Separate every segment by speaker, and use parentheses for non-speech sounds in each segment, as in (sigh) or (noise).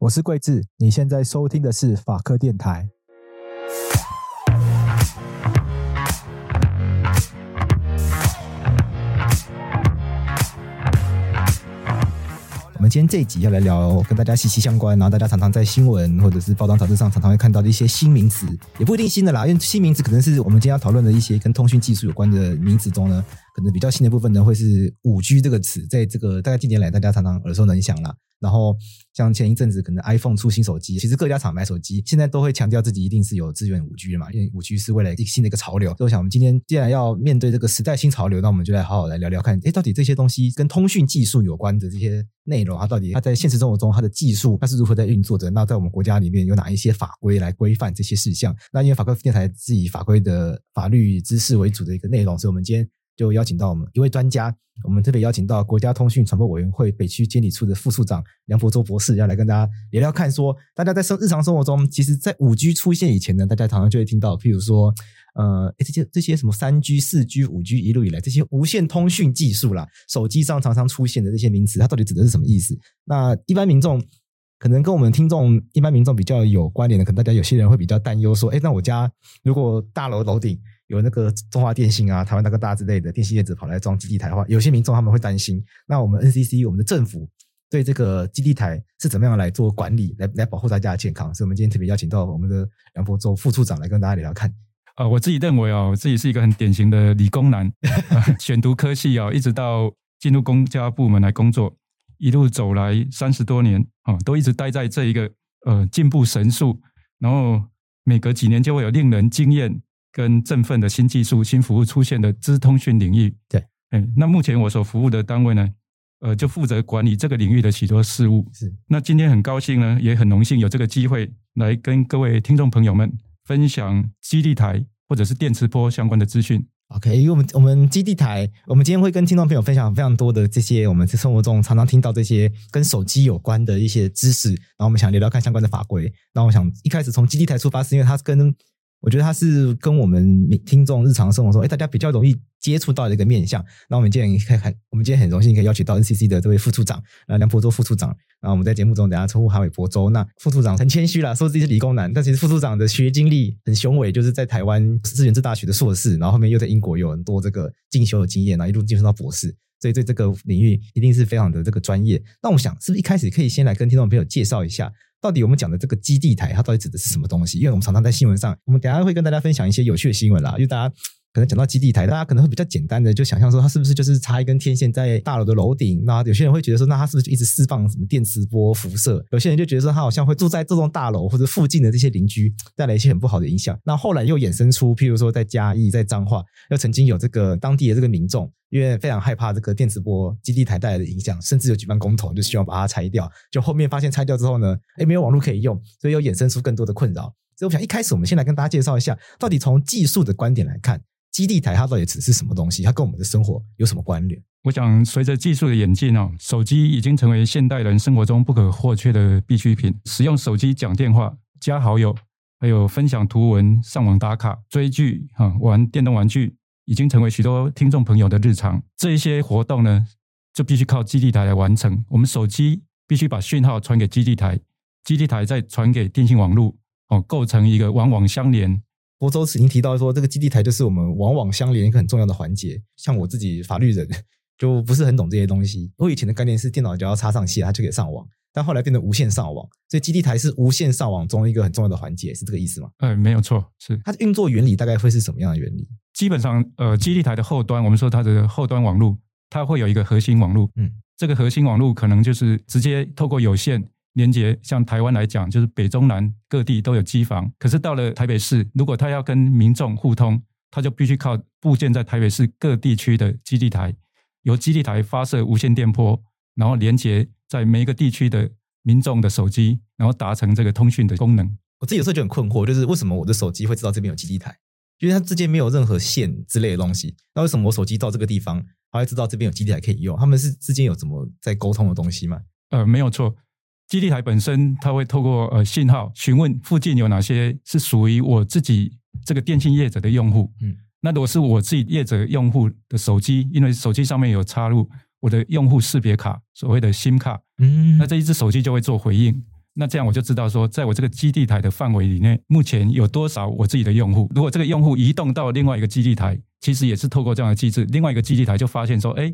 Speaker 1: 我是贵智，你现在收听的是法科电台。我们今天这一集要来聊跟大家息息相关，然后大家常常在新闻或者是报章杂志上常常会看到的一些新名词，也不一定新的啦，因为新名词可能是我们今天要讨论的一些跟通讯技术有关的名词中呢，可能比较新的部分呢会是五 G 这个词，在这个大概近年来大家常常耳熟能详啦。然后像前一阵子可能 iPhone 出新手机，其实各家厂买手机现在都会强调自己一定是有支援五 G 的嘛，因为五 G 是未来一个新的一个潮流。所以我想我们今天既然要面对这个时代新潮流，那我们就来好好来聊聊看，诶，到底这些东西跟通讯技术有关的这些内容，它到底它在现实生活中它的技术它是如何在运作的？那在我们国家里面有哪一些法规来规范这些事项？那因为法科电台是以法规的法律知识为主的一个内容，所以我们今天。就邀请到我们一位专家，我们特别邀请到国家通讯传播委员会北区监理处的副处长梁博洲博士，要来跟大家聊聊看，说大家在生日常生活中，其实，在五 G 出现以前呢，大家常常就会听到，譬如说，呃，这些这些什么三 G、四 G、五 G 一路以来这些无线通讯技术啦，手机上常常出现的这些名词，它到底指的是什么意思？那一般民众可能跟我们听众一般民众比较有关联的，可能大家有些人会比较担忧说，诶，那我家如果大楼楼顶。有那个中华电信啊、台湾大哥大之类的电信业者跑来装基地台的话，有些民众他们会担心。那我们 NCC 我们的政府对这个基地台是怎么样来做管理，来来保护大家的健康？所以，我们今天特别邀请到我们的梁博洲副处长来跟大家聊聊看。
Speaker 2: 啊，我自己认为啊，我自己是一个很典型的理工男，(laughs) 选读科系啊，一直到进入公家部门来工作，一路走来三十多年啊，都一直待在这一个呃进步神速，然后每隔几年就会有令人惊艳。跟振奋的新技术、新服务出现的资通讯领域，
Speaker 1: 对，
Speaker 2: 嗯，那目前我所服务的单位呢，呃，就负责管理这个领域的许多事务。
Speaker 1: 是，
Speaker 2: 那今天很高兴呢，也很荣幸有这个机会来跟各位听众朋友们分享基地台或者是电磁波相关的资讯。
Speaker 1: OK，因为我们我们基地台，我们今天会跟听众朋友分享非常多的这些我们在生活中常常听到这些跟手机有关的一些知识，然后我们想聊聊看相关的法规。那我想一开始从基地台出发，是因为它跟我觉得它是跟我们听众日常生活中，哎，大家比较容易接触到的一个面向。那我们今天可以很，我们今天很荣幸可以邀请到 NCC 的这位副处长，呃，梁博洲副处长。那我们在节目中等下称呼他为博洲。那副处长很谦虚啦，说自己是理工男，但其实副处长的学经历很雄伟，就是在台湾资源制大学的硕士，然后后面又在英国有很多这个进修的经验，然后一路晋升到博士，所以对这个领域一定是非常的这个专业。那我想是不是一开始可以先来跟听众朋友介绍一下？到底我们讲的这个基地台，它到底指的是什么东西？因为我们常常在新闻上，我们等下会跟大家分享一些有趣的新闻啦。因为大家可能讲到基地台，大家可能会比较简单的就想象说，它是不是就是插一根天线在大楼的楼顶？那有些人会觉得说，那它是不是就一直释放什么电磁波辐射？有些人就觉得说，它好像会住在这栋大楼或者附近的这些邻居带来一些很不好的影响。那后来又衍生出，譬如说在嘉义、在彰化，又曾经有这个当地的这个民众。因为非常害怕这个电磁波基地台带来的影响，甚至有举办公投，就希望把它拆掉。就后面发现拆掉之后呢，诶，没有网络可以用，所以又衍生出更多的困扰。所以我想一开始我们先来跟大家介绍一下，到底从技术的观点来看，基地台它到底指是什么东西？它跟我们的生活有什么关联？
Speaker 2: 我想随着技术的演进哦，手机已经成为现代人生活中不可或缺的必需品。使用手机讲电话、加好友，还有分享图文、上网打卡、追剧、哈玩电动玩具。已经成为许多听众朋友的日常。这一些活动呢，就必须靠基地台来完成。我们手机必须把讯号传给基地台，基地台再传给电信网络，哦，构成一个网网相连。
Speaker 1: 博洲曾经提到说，这个基地台就是我们网网相连一个很重要的环节。像我自己法律人，(laughs) 就不是很懂这些东西。我以前的概念是电脑只要插上线，它就可以上网。但后来变成无线上网，所以基地台是无线上网中一个很重要的环节，是这个意思吗？
Speaker 2: 呃，没有错，是
Speaker 1: 它的运作原理大概会是什么样的原理？
Speaker 2: 基本上，呃，基地台的后端，我们说它的后端网络，它会有一个核心网络，嗯，这个核心网络可能就是直接透过有线连接，像台湾来讲，就是北中南各地都有机房，可是到了台北市，如果他要跟民众互通，他就必须靠部件在台北市各地区的基地台，由基地台发射无线电波，然后连接。在每一个地区的民众的手机，然后达成这个通讯的功能。
Speaker 1: 我自己有时候就很困惑，就是为什么我的手机会知道这边有基地台？因为它之间没有任何线之类的东西。那为什么我手机到这个地方，它会知道这边有基地台可以用？他们是之间有怎么在沟通的东西吗？
Speaker 2: 呃，没有错，基地台本身它会透过呃信号询问附近有哪些是属于我自己这个电信业者的用户。嗯，那如果是我自己业者用户的手机，因为手机上面有插入。我的用户识别卡，所谓的 SIM 卡，嗯，那这一只手机就会做回应。那这样我就知道说，在我这个基地台的范围里面，目前有多少我自己的用户。如果这个用户移动到另外一个基地台，其实也是透过这样的机制，另外一个基地台就发现说，哎，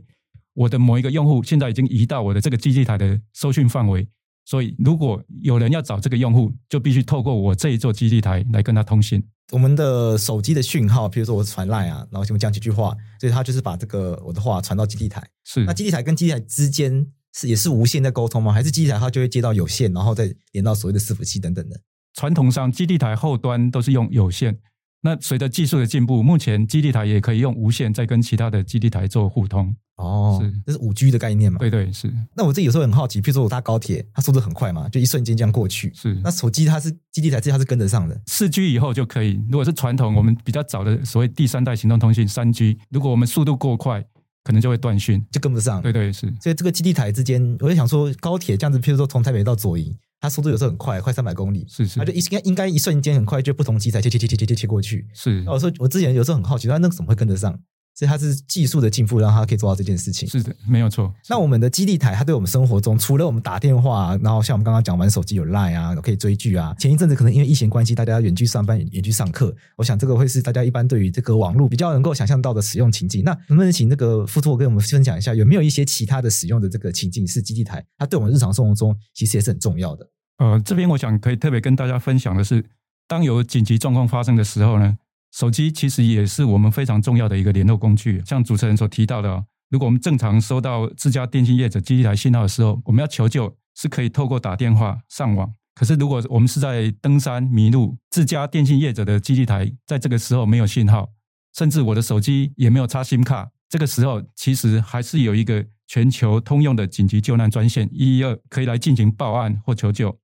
Speaker 2: 我的某一个用户现在已经移到我的这个基地台的搜讯范围。所以，如果有人要找这个用户，就必须透过我这一座基地台来跟他通信。
Speaker 1: 我们的手机的讯号，比如说我传 LINE 啊，然后我讲几句话，所以他就是把这个我的话传到基地台。
Speaker 2: 是。
Speaker 1: 那基地台跟基地台之间是也是无线在沟通吗？还是基地台它就会接到有线，然后再连到所谓的伺服器等等的？
Speaker 2: 传统上，基地台后端都是用有线。那随着技术的进步，目前基地台也可以用无线再跟其他的基地台做互通。
Speaker 1: 哦，是，这是五 G 的概念嘛？
Speaker 2: 对对是。
Speaker 1: 那我自己有时候很好奇，譬如说我搭高铁，它速度很快嘛，就一瞬间这样过去。
Speaker 2: 是。
Speaker 1: 那手机它是基地台，这它是跟得上的。
Speaker 2: 四 G 以后就可以。如果是传统，我们比较早的所谓第三代行动通讯三 G，如果我们速度过快，可能就会断讯，
Speaker 1: 就跟不上。
Speaker 2: 对对是。
Speaker 1: 所以这个基地台之间，我就想说，高铁这样子，譬如说从台北到左营。它速度有时候很快，快三百公里，
Speaker 2: 是是，
Speaker 1: 它就应该应该一瞬间很快，就不同机台切切切切切切切过去。
Speaker 2: 是，
Speaker 1: 我说我之前有时候很好奇，那那个怎么会跟得上？所以它是技术的进步，让它可以做到这件事情。
Speaker 2: 是的，没有错。
Speaker 1: 那我们的基地台，它对我们生活中，除了我们打电话，然后像我们刚刚讲玩手机有 Line 啊，可以追剧啊。前一阵子可能因为疫情关系，大家远距上班、远距上课，我想这个会是大家一般对于这个网络比较能够想象到的使用情境。那能不能请这个副座跟我们分享一下，有没有一些其他的使用的这个情境是基地台，它对我们日常生活中其实也是很重要的？
Speaker 2: 呃，这边我想可以特别跟大家分享的是，当有紧急状况发生的时候呢，手机其实也是我们非常重要的一个联络工具。像主持人所提到的，如果我们正常收到自家电信业者基地台信号的时候，我们要求救是可以透过打电话上网。可是如果我们是在登山迷路，自家电信业者的基地台在这个时候没有信号，甚至我的手机也没有插 SIM 卡，这个时候其实还是有一个全球通用的紧急救难专线一一二可以来进行报案或求救。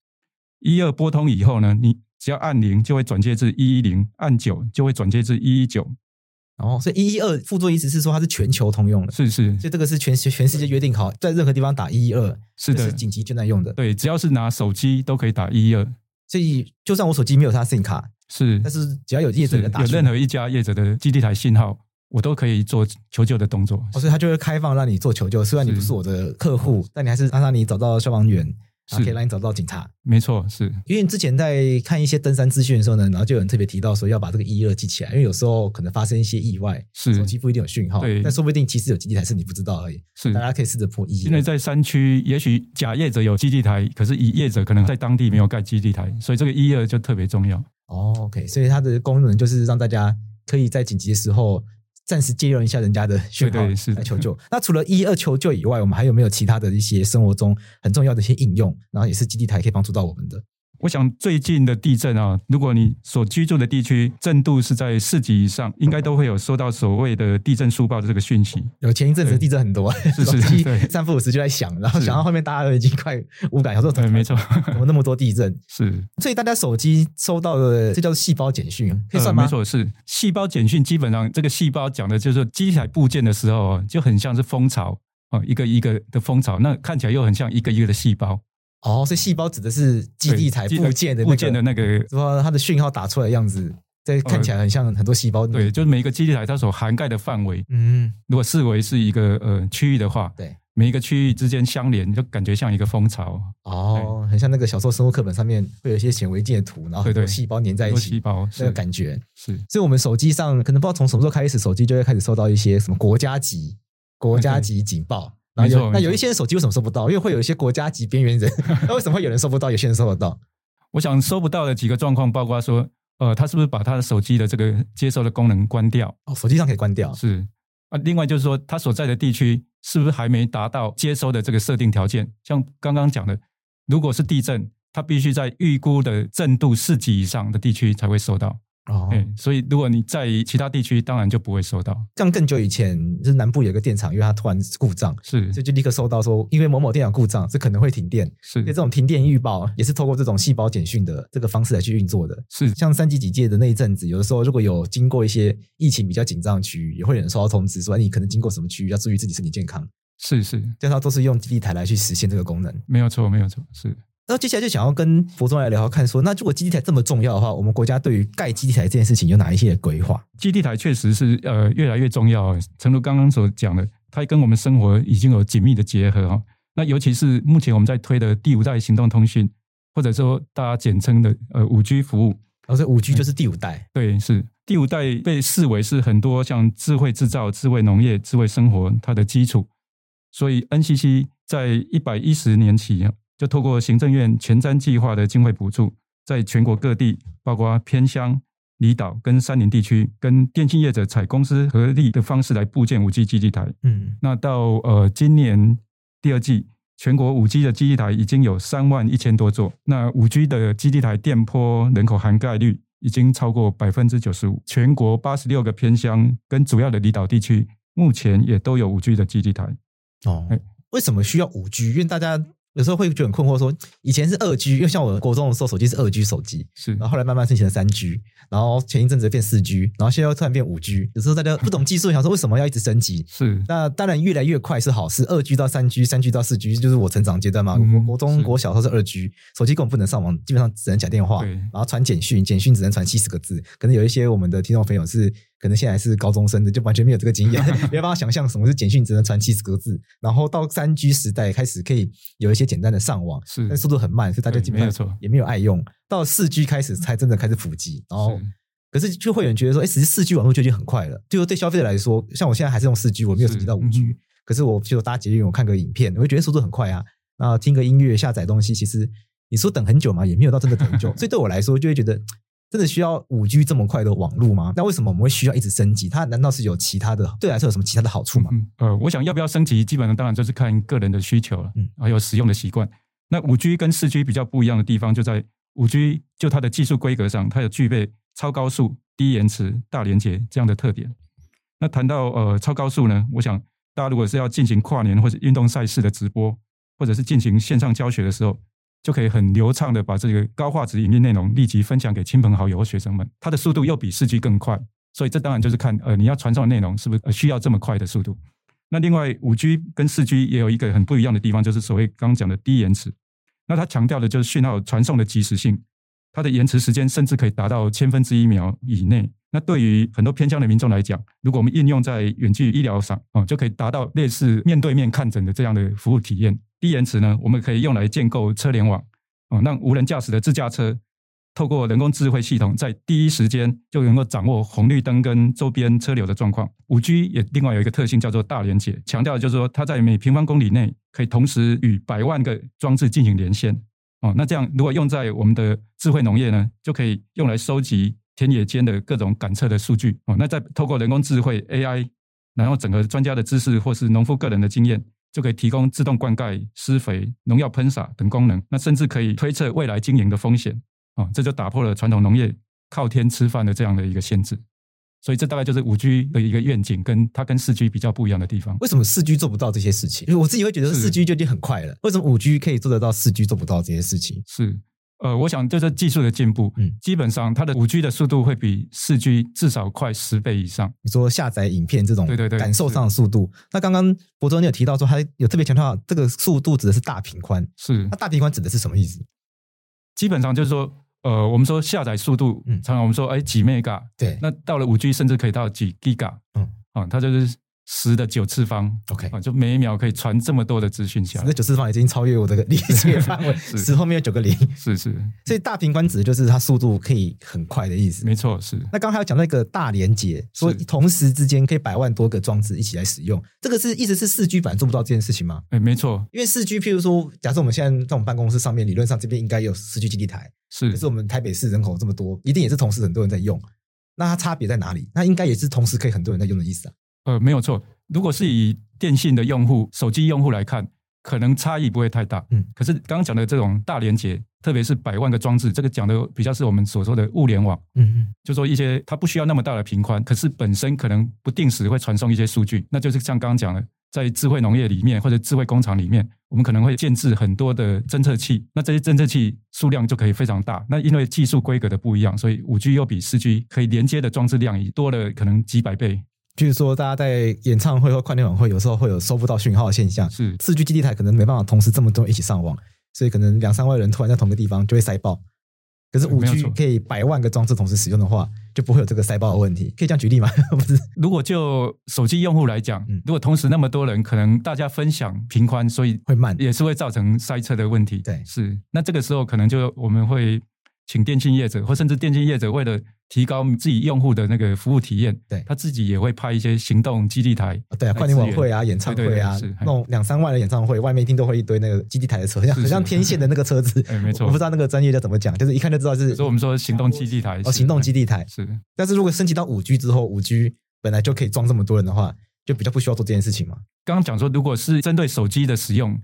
Speaker 2: 一二拨通以后呢，你只要按零就会转接至一一零，按九就会转接至一一九。
Speaker 1: 哦，所以一一二副座意思是说它是全球通用的，
Speaker 2: 是是，
Speaker 1: 所以这个是全全世界约定好，在任何地方打一一二是的，是紧急救难用的。
Speaker 2: 对，只要是拿手机都可以打一一二。
Speaker 1: 所以就算我手机没有它 SIM 卡，
Speaker 2: 是，
Speaker 1: 但是只要有业者的打，
Speaker 2: 有任何一家业者的基地台信号，我都可以做求救的动作。
Speaker 1: 哦，所以它就会开放让你做求救，虽然你不是我的客户，但你还是让让你找到消防员。可以让你找到警察，
Speaker 2: 没错，是
Speaker 1: 因为之前在看一些登山资讯的时候呢，然后就有人特别提到说要把这个一一二记起来，因为有时候可能发生一些意外，是手机不一定有讯号，对，但说不定其实有基地台是你不知道而已，是大家可以试着破一。
Speaker 2: 因为在山区，也许假业者有基地台，可是乙业者可能在当地没有盖基地台，所以这个一一二就特别重要。
Speaker 1: 哦，OK，所以它的功能就是让大家可以在紧急的时候。暂时借用一下人家的讯号来求救。那除了一一二求救以外，我们还有没有其他的一些生活中很重要的一些应用？然后也是基地台可以帮助到我们的。
Speaker 2: 我想最近的地震啊，如果你所居住的地区震度是在四级以上，应该都会有收到所谓的地震速报的这个讯息。
Speaker 1: 有前一阵子地震很多，是是是，(laughs) 三不五时就在响，然后响到后面大家都已经快无感，想说对，没错，怎么那么多地震？是，所以大家手机收到的这叫做细胞简讯，可以算吗？
Speaker 2: 没错，是细胞简讯。基本上这个细胞讲的就是基地台部件的时候，就很像是蜂巢啊，一个一个的蜂巢，那看起来又很像一个一个的细胞。
Speaker 1: 哦，所以细胞指的是基地台部件的、那个、部件的那个，说它的讯号打出来的样子，这看起来很像很多细胞、那个。
Speaker 2: 对，就是每一个基地台它所涵盖的范围，嗯，如果视为是一个呃区域的话，对，每一个区域之间相连，就感觉像一个蜂巢。
Speaker 1: 哦，很像那个小时候生物课本上面会有一些显微镜的图，然后很多细胞粘在一起，细胞那个感觉是。所以，我们手机上可能不知道从什么时候开始，手机就会开始收到一些什么国家级、国家级警报。那有那有一些人手机为什么收不到？因为会有一些国家级边缘人，(laughs) 那为什么会有人收不到，有些人收得到？
Speaker 2: 我想收不到的几个状况，包括说，呃，他是不是把他的手机的这个接收的功能关掉？
Speaker 1: 哦，手机上可以关掉。
Speaker 2: 是啊，另外就是说，他所在的地区是不是还没达到接收的这个设定条件？像刚刚讲的，如果是地震，他必须在预估的震度四级以上的地区才会收到。哦，所以如果你在其他地区，当然就不会收到。
Speaker 1: 像更久以前，就是南部有个电厂，因为它突然故障，是，所以就立刻收到说，因为某某电厂故障，是可能会停电。是，所以这种停电预报也是透过这种细胞简讯的这个方式来去运作的。是，像三级警戒的那一阵子，有的时候如果有经过一些疫情比较紧张的区域，也会有人收到通知说，你可能经过什么区域，要注意自己身体健康。是是，这套都是用基地台来去实现这个功能。
Speaker 2: 没有错，没有错，是。
Speaker 1: 那接下来就想要跟佛中来聊聊看说，那如果基地台这么重要的话，我们国家对于盖基地台这件事情有哪一些规划？
Speaker 2: 基地台确实是呃越来越重要，诚如刚刚所讲的，它跟我们生活已经有紧密的结合哈。那尤其是目前我们在推的第五代行动通讯，或者说大家简称的呃五 G 服务。
Speaker 1: 而这五 G 就是第五代，
Speaker 2: 嗯，对，是第五代被视为是很多像智慧制造、智慧农业、智慧生活它的基础。所以 NCC 在一百一十年起就透过行政院前瞻计划的经费补助，在全国各地，包括偏乡、离岛跟山林地区，跟电信业者采公司合力的方式来布建五 G 基地台。嗯，那到呃今年第二季，全国五 G 的基地台已经有三万一千多座。那五 G 的基地台电波人口涵盖率已经超过百分之九十五。全国八十六个偏乡跟主要的离岛地区，目前也都有五 G 的基地台。
Speaker 1: 哦，为什么需要五 G？因为大家。有时候会觉得很困惑，说以前是二 G，因为像我国中的时候，手机是二 G 手机，是，然后后来慢慢升级了三 G，然后前一阵子变四 G，然后现在又突然变五 G。有时候大家不懂技术，想说为什么要一直升级？是，那当然越来越快是好事，二 G 到三 G，三 G 到四 G，就是我成长阶段嘛。嗯、国中、国小时候是二 G，手机根本不能上网，基本上只能讲电话，然后传简讯，简讯只能传七十个字。可能有一些我们的听众朋友是。可能现在是高中生的，就完全没有这个经验，(laughs) 没办法想象什么是简讯只能传七十个字。然后到三 G 时代开始可以有一些简单的上网，是，但速度很慢，所以大家基本上也没有爱用。到四 G 开始才真的开始普及。然后，可是就会有人觉得说，哎，其实四 G 网络就已经很快了。就是对消费者来说，像我现在还是用四 G，我没有升级到五 G。可是我就搭捷运，我看个影片，我会觉得速度很快啊。然后听个音乐、下载东西，其实你说等很久嘛，也没有到真的等很久。(laughs) 所以对我来说，就会觉得。真的需要五 G 这么快的网络吗？那为什么我们会需要一直升级？它难道是有其他的对来说有什么其他的好处吗？
Speaker 2: 嗯，呃，我想要不要升级，基本上当然就是看个人的需求了，嗯，还有使用的习惯。那五 G 跟四 G 比较不一样的地方，就在五 G 就它的技术规格上，它有具备超高速、低延迟、大连接这样的特点。那谈到呃超高速呢，我想大家如果是要进行跨年或者运动赛事的直播，或者是进行线上教学的时候。就可以很流畅的把这个高画质影音内容立即分享给亲朋好友和学生们，它的速度又比四 G 更快，所以这当然就是看呃你要传送的内容是不是需要这么快的速度。那另外五 G 跟四 G 也有一个很不一样的地方，就是所谓刚讲的低延迟。那它强调的就是讯号传送的及时性，它的延迟时间甚至可以达到千分之一秒以内。那对于很多偏乡的民众来讲，如果我们应用在远距医疗上啊，就可以达到类似面对面看诊的这样的服务体验。低延迟呢，我们可以用来建构车联网，哦，让无人驾驶的自驾车透过人工智慧系统，在第一时间就能够掌握红绿灯跟周边车流的状况。五 G 也另外有一个特性叫做大连结，强调的就是说它在每平方公里内可以同时与百万个装置进行连线。哦，那这样如果用在我们的智慧农业呢，就可以用来收集田野间的各种感测的数据。哦，那再透过人工智慧 AI，然后整合专家的知识或是农夫个人的经验。就可以提供自动灌溉、施肥、农药喷洒等功能，那甚至可以推测未来经营的风险啊，这就打破了传统农业靠天吃饭的这样的一个限制。所以这大概就是五 G 的一个愿景，跟它跟四 G 比较不一样的地方。
Speaker 1: 为什么四 G 做不到这些事情？因为我自己会觉得四 G 就已经很快了，为什么五 G 可以做得到，四 G 做不到这些事情？
Speaker 2: 是。呃，我想就是技术的进步，嗯，基本上它的五 G 的速度会比四 G 至少快十倍以上。
Speaker 1: 你说下载影片这种，对对对，感受上的速度。那刚刚博州你有提到说，他有特别强调这个速度指的是大频宽，是。那大频宽指的是什么意思？
Speaker 2: 基本上就是说，呃，我们说下载速度，嗯，常常我们说，哎，几 mega，对。那到了五 G，甚至可以到几 giga，嗯，啊，它就是。十的九次方，OK，啊，就每一秒可以传这么多的资讯下来。那
Speaker 1: 九次方已经超越我的理解范围，(laughs) 十后面有九个零，
Speaker 2: 是是。(laughs)
Speaker 1: 所以大平宽指的就是它速度可以很快的意思。
Speaker 2: 没错，是。
Speaker 1: 那刚刚还有讲到一个大连结，说同时之间可以百万多个装置一起来使用，这个是意思是四 G 版做不到这件事情吗？
Speaker 2: 哎，没错。因
Speaker 1: 为四 G，譬如说，假设我们现在在我们办公室上面，理论上这边应该有四 G 基地台，是。可是我们台北市人口这么多，一定也是同时很多人在用。那它差别在哪里？那应该也是同时可以很多人在用的意思啊。
Speaker 2: 呃，没有错。如果是以电信的用户、手机用户来看，可能差异不会太大。嗯，可是刚刚讲的这种大连接，特别是百万个装置，这个讲的比较是我们所说的物联网。嗯嗯，就说一些它不需要那么大的频宽，可是本身可能不定时会传送一些数据，那就是像刚刚讲的，在智慧农业里面或者智慧工厂里面，我们可能会建置很多的侦测器，那这些侦测器数量就可以非常大。那因为技术规格的不一样，所以五 G 又比四 G 可以连接的装置量也多了可能几百倍。
Speaker 1: 譬如说，大家在演唱会或跨年晚会，有时候会有收不到讯号的现象。是四 G 基地台可能没办法同时这么多人一起上网，所以可能两三万人突然在同个地方就会塞爆。可是五 G 可以百万个装置同时使用的话，就不会有这个塞爆的问题。可以这样举例吗？不是，
Speaker 2: 如果就手机用户来讲，嗯，如果同时那么多人，可能大家分享频宽，所以
Speaker 1: 会慢，
Speaker 2: 也是会造成塞车的问题。
Speaker 1: 对，
Speaker 2: 是。那这个时候可能就我们会。请电信业者，或甚至电信业者，为了提高自己用户的那个服务体验，
Speaker 1: 对，
Speaker 2: 他自己也会派一些行动基地台，
Speaker 1: 对啊，跨年晚会啊，演唱会啊，那种两三万的演唱会，外面一定都会一堆那个基地台的车，像很像天线的那个车子，(laughs)
Speaker 2: 哎，没错，
Speaker 1: 我不知道那个专业叫怎么讲，就是一看就知道是。
Speaker 2: 所以我们说行动基地台，
Speaker 1: 哦，行动基地台
Speaker 2: 是。
Speaker 1: 但是如果升级到五 G 之后，五 G 本来就可以装这么多人的话，就比较不需要做这件事情嘛。
Speaker 2: 刚刚讲说，如果是针对手机的使用。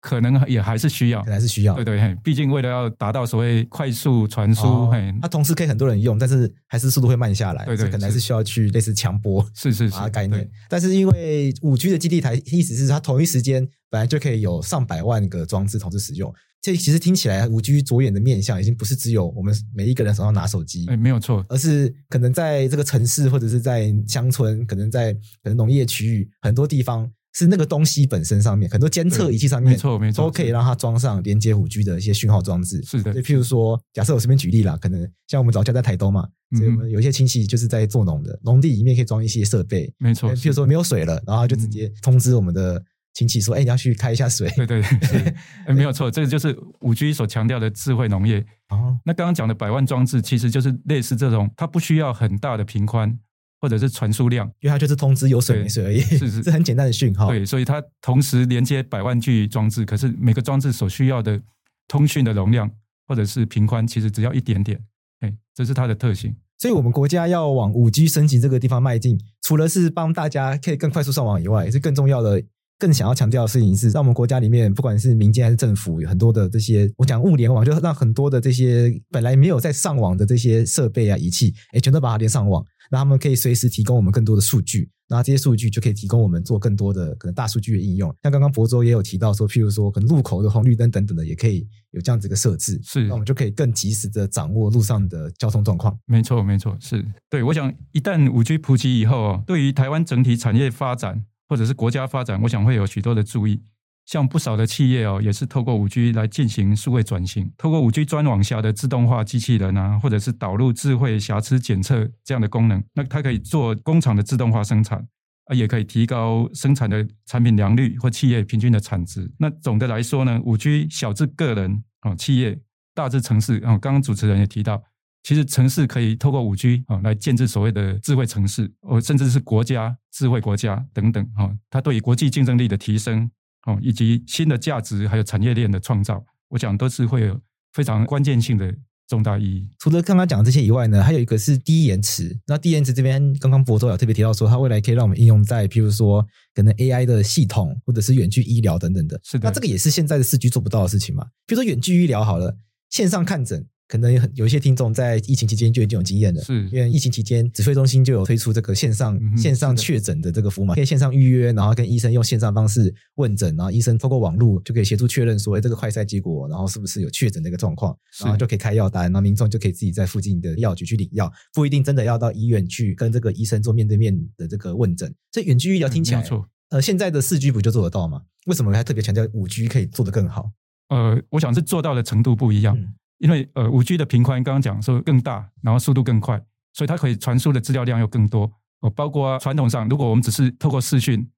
Speaker 2: 可能也还是需要，
Speaker 1: 可能还是需要，
Speaker 2: 对对，毕竟为了要达到所谓快速传输，
Speaker 1: 哦、它同时可以很多人用，但是还是速度会慢下来，
Speaker 2: 对对，
Speaker 1: 可能还是需要去类似强波，
Speaker 2: 是是是
Speaker 1: 啊概念。但是因为五 G 的基地台，意思是它同一时间本来就可以有上百万个装置同时使用。这其实听起来，五 G 着眼的面向已经不是只有我们每一个人手上拿手机，
Speaker 2: 哎，没有错，
Speaker 1: 而是可能在这个城市或者是在乡村，可能在可能农业区域很多地方。是那个东西本身上面，很多监测仪器上面，
Speaker 2: 没错没错，
Speaker 1: 都可以让它装上连接五 G 的一些讯号装置。
Speaker 2: 是的，
Speaker 1: 就譬如说，假设我随便举例啦，可能像我们老家在台东嘛，所以我们有一些亲戚就是在做农的，农地里面可以装一些设备。
Speaker 2: 没错，
Speaker 1: 譬如说没有水了，然后就直接通知我们的亲戚说：“哎、嗯，你要去开一下水。”
Speaker 2: 对对对，(laughs) 没有错，这个就是五 G 所强调的智慧农业。哦，那刚刚讲的百万装置，其实就是类似这种，它不需要很大的频宽。或者是传输量，
Speaker 1: 因为它就是通知有水没水而已，是是，是 (laughs) 很简单的讯号。
Speaker 2: 对，所以它同时连接百万具装置，可是每个装置所需要的通讯的容量或者是频宽，其实只要一点点。哎，这是它的特性。
Speaker 1: 所以我们国家要往五 G 升级这个地方迈进，除了是帮大家可以更快速上网以外，也是更重要的。更想要强调的事情是，在我们国家里面，不管是民间还是政府，有很多的这些，我讲物联网，就让很多的这些本来没有在上网的这些设备啊、仪器，哎，全都把它连上网，让他们可以随时提供我们更多的数据，然后这些数据就可以提供我们做更多的可能大数据的应用。像刚刚博州也有提到说，譬如说可能路口的红绿灯等等的，也可以有这样子一个设置，
Speaker 2: 是，
Speaker 1: 那我们就可以更及时的掌握路上的交通状况。
Speaker 2: 没错，没错，是对。我想一旦五 G 普及以后，对于台湾整体产业发展，或者是国家发展，我想会有许多的注意。像不少的企业哦，也是透过五 G 来进行数位转型，透过五 G 专网下的自动化机器人啊，或者是导入智慧瑕疵检测这样的功能，那它可以做工厂的自动化生产啊，也可以提高生产的产品良率或企业平均的产值。那总的来说呢，五 G 小至个人啊，企业大至城市啊，刚刚主持人也提到。其实城市可以透过五 G 啊来建置所谓的智慧城市，哦，甚至是国家智慧国家等等哈，它对于国际竞争力的提升哦，以及新的价值还有产业链的创造，我想都是会有非常关键性的重大意义。
Speaker 1: 除了刚刚讲的这些以外呢，还有一个是低延迟。那低延迟这边，刚刚博州有特别提到说，它未来可以让我们应用在譬如说可能 AI 的系统，或者是远距医疗等等的。
Speaker 2: 是的。
Speaker 1: 那这个也是现在的四 G 做不到的事情嘛？比如说远距医疗好了，线上看诊。可能有有一些听众在疫情期间就已经有经验了，
Speaker 2: 是
Speaker 1: 因为疫情期间指挥中心就有推出这个线上、嗯、线上确诊的这个服务嘛，可以线上预约，然后跟医生用线上方式问诊，然后医生透过网络就可以协助确认说，哎，这个快筛结果，然后是不是有确诊的一个状况，然后就可以开药单，然后民众就可以自己在附近的药局去领药，不一定真的要到医院去跟这个医生做面对面的这个问诊。这远距医疗听起来，嗯、呃，现在的四 G 不就做得到吗？为什么还特别强调五 G 可以做得更好？
Speaker 2: 呃，我想是做到的程度不一样。嗯因为呃，五 G 的频宽刚刚讲说更大，然后速度更快，所以它可以传输的资料量又更多。哦，包括传统上，如果我们只是透过视讯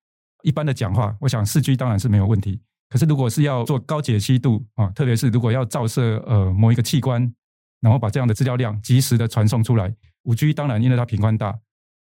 Speaker 2: 一般的讲话，我想四 G 当然是没有问题。可是如果是要做高解析度啊，特别是如果要照射呃某一个器官，然后把这样的资料量及时的传送出来，五 G 当然因为它频宽大，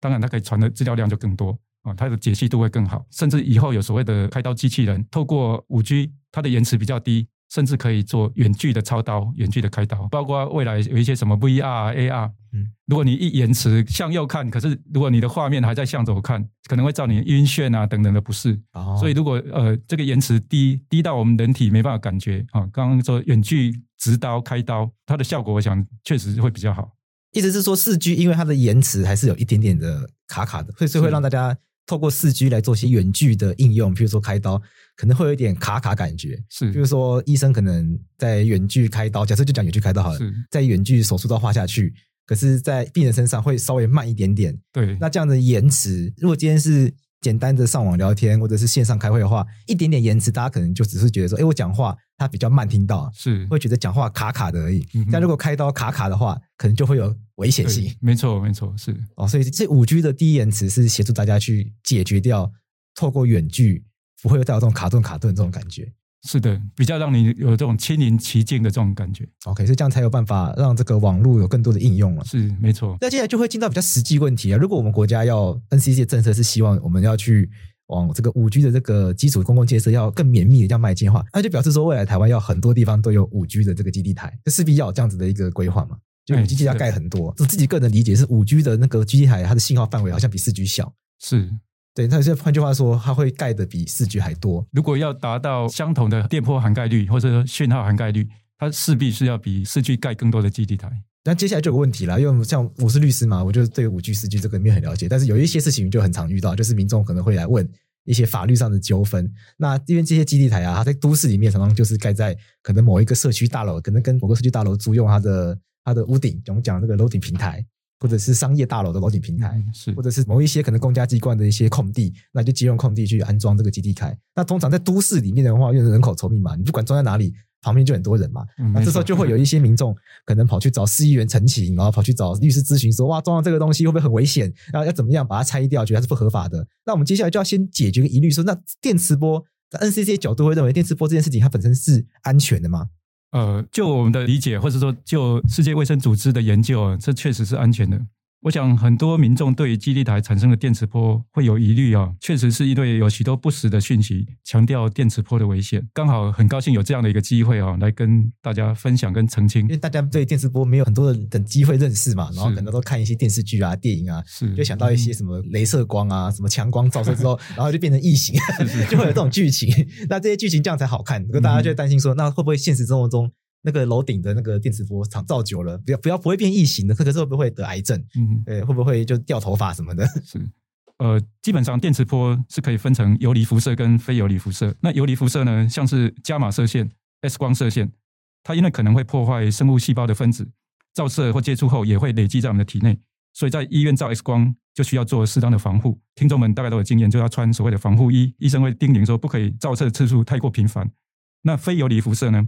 Speaker 2: 当然它可以传的资料量就更多啊，它的解析度会更好。甚至以后有所谓的开刀机器人，透过五 G，它的延迟比较低。甚至可以做远距的操刀、远距的开刀，包括未来有一些什么 VR、AR。嗯，如果你一延迟向右看，可是如果你的画面还在向左看，可能会造成你晕眩啊等等的不适。哦，所以如果呃这个延迟低低到我们人体没办法感觉啊，刚刚说远距直刀开刀，它的效果我想确实会比较好。
Speaker 1: 意思是说四 G 因为它的延迟还是有一点点的卡卡的，所以所以会让大家。透过四 G 来做些远距的应用，比如说开刀，可能会有一点卡卡感觉。
Speaker 2: 是，
Speaker 1: 比如说医生可能在远距开刀，假设就讲远距开刀好了，在远距手术刀画下去，可是，在病人身上会稍微慢一点点。
Speaker 2: 对，
Speaker 1: 那这样的延迟，如果今天是简单的上网聊天或者是线上开会的话，一点点延迟，大家可能就只是觉得说，哎，我讲话他比较慢，听到
Speaker 2: 是会
Speaker 1: 觉得讲话卡卡的而已。嗯、但如果开刀卡卡的话，可能就会有危险性。
Speaker 2: 没错，没错，是
Speaker 1: 哦。所以这五 G 的低延迟是协助大家去解决掉，透过远距不会有带有这种卡顿卡顿这种感觉。
Speaker 2: 是的，比较让你有这种亲临其境的这种感觉。
Speaker 1: OK，所以这样才有办法让这个网络有更多的应用了。
Speaker 2: 是，没错。
Speaker 1: 那接下来就会进到比较实际问题啊。如果我们国家要 NCC 的政策是希望我们要去往这个五 G 的这个基础公共建设要更绵密的这样迈进的话，那就表示说未来台湾要很多地方都有五 G 的这个基地台，就势必要有这样子的一个规划嘛。就五 G 基地要盖很多。我自己个人理解是五 G 的那个基地台，它的信号范围好像比四 G 小。
Speaker 2: 是。
Speaker 1: 对，那现在换句话说，它会盖的比四 G 还多。
Speaker 2: 如果要达到相同的电波涵盖率，或者说讯号涵盖率，它势必是要比四 G 盖更多的基地台。
Speaker 1: 那接下来就有个问题了，因为像我是律师嘛，我就对五 G、四 G 这个没有很了解。但是有一些事情就很常遇到，就是民众可能会来问一些法律上的纠纷。那因为这些基地台啊，它在都市里面常常就是盖在可能某一个社区大楼，可能跟某个社区大楼租用它的它的屋顶，我们讲这个楼顶平台。或者是商业大楼的楼顶平台，是或者是某一些可能公家机关的一些空地，那就借用空地去安装这个基地台。那通常在都市里面的话，因为人口稠密嘛，你不管装在哪里，旁边就很多人嘛。那这时候就会有一些民众可能跑去找市议员陈情，然后跑去找律师咨询，说哇，装了这个东西会不会很危险？然后要怎么样把它拆掉，觉得它是不合法的。那我们接下来就要先解决个疑虑，说那电磁波，在 NCC 角度会认为电磁波这件事情它本身是安全的吗？
Speaker 2: 呃，就我们的理解，或者说就世界卫生组织的研究，这确实是安全的。我想很多民众对于基地台产生的电磁波会有疑虑啊，确实是因为有许多不实的讯息强调电磁波的危险。刚好很高兴有这样的一个机会啊，来跟大家分享跟澄清。
Speaker 1: 因为大家对电磁波没有很多的机会认识嘛，然后可能都看一些电视剧啊、电影啊，是就想到一些什么镭射光啊、什么强光照射之后，(laughs) 然后就变成异形，(laughs) 就会有这种剧情。那这些剧情这样才好看，如果大家就担心说，那会不会现实生活中？那个楼顶的那个电磁波长照久了，不要不要不会变异形的，可是会不会得癌症？嗯，对，会不会就掉头发什么的？(laughs)
Speaker 2: 是，呃，基本上电磁波是可以分成游离辐射跟非游离辐射。那游离辐射呢，像是伽马射线、X 光射线，它因为可能会破坏生物细胞的分子，照射或接触后也会累积在我们的体内，所以在医院照 X 光就需要做适当的防护。听众们大概都有经验，就要穿所谓的防护衣，医生会叮咛说不可以照射次数太过频繁。那非游离辐射呢？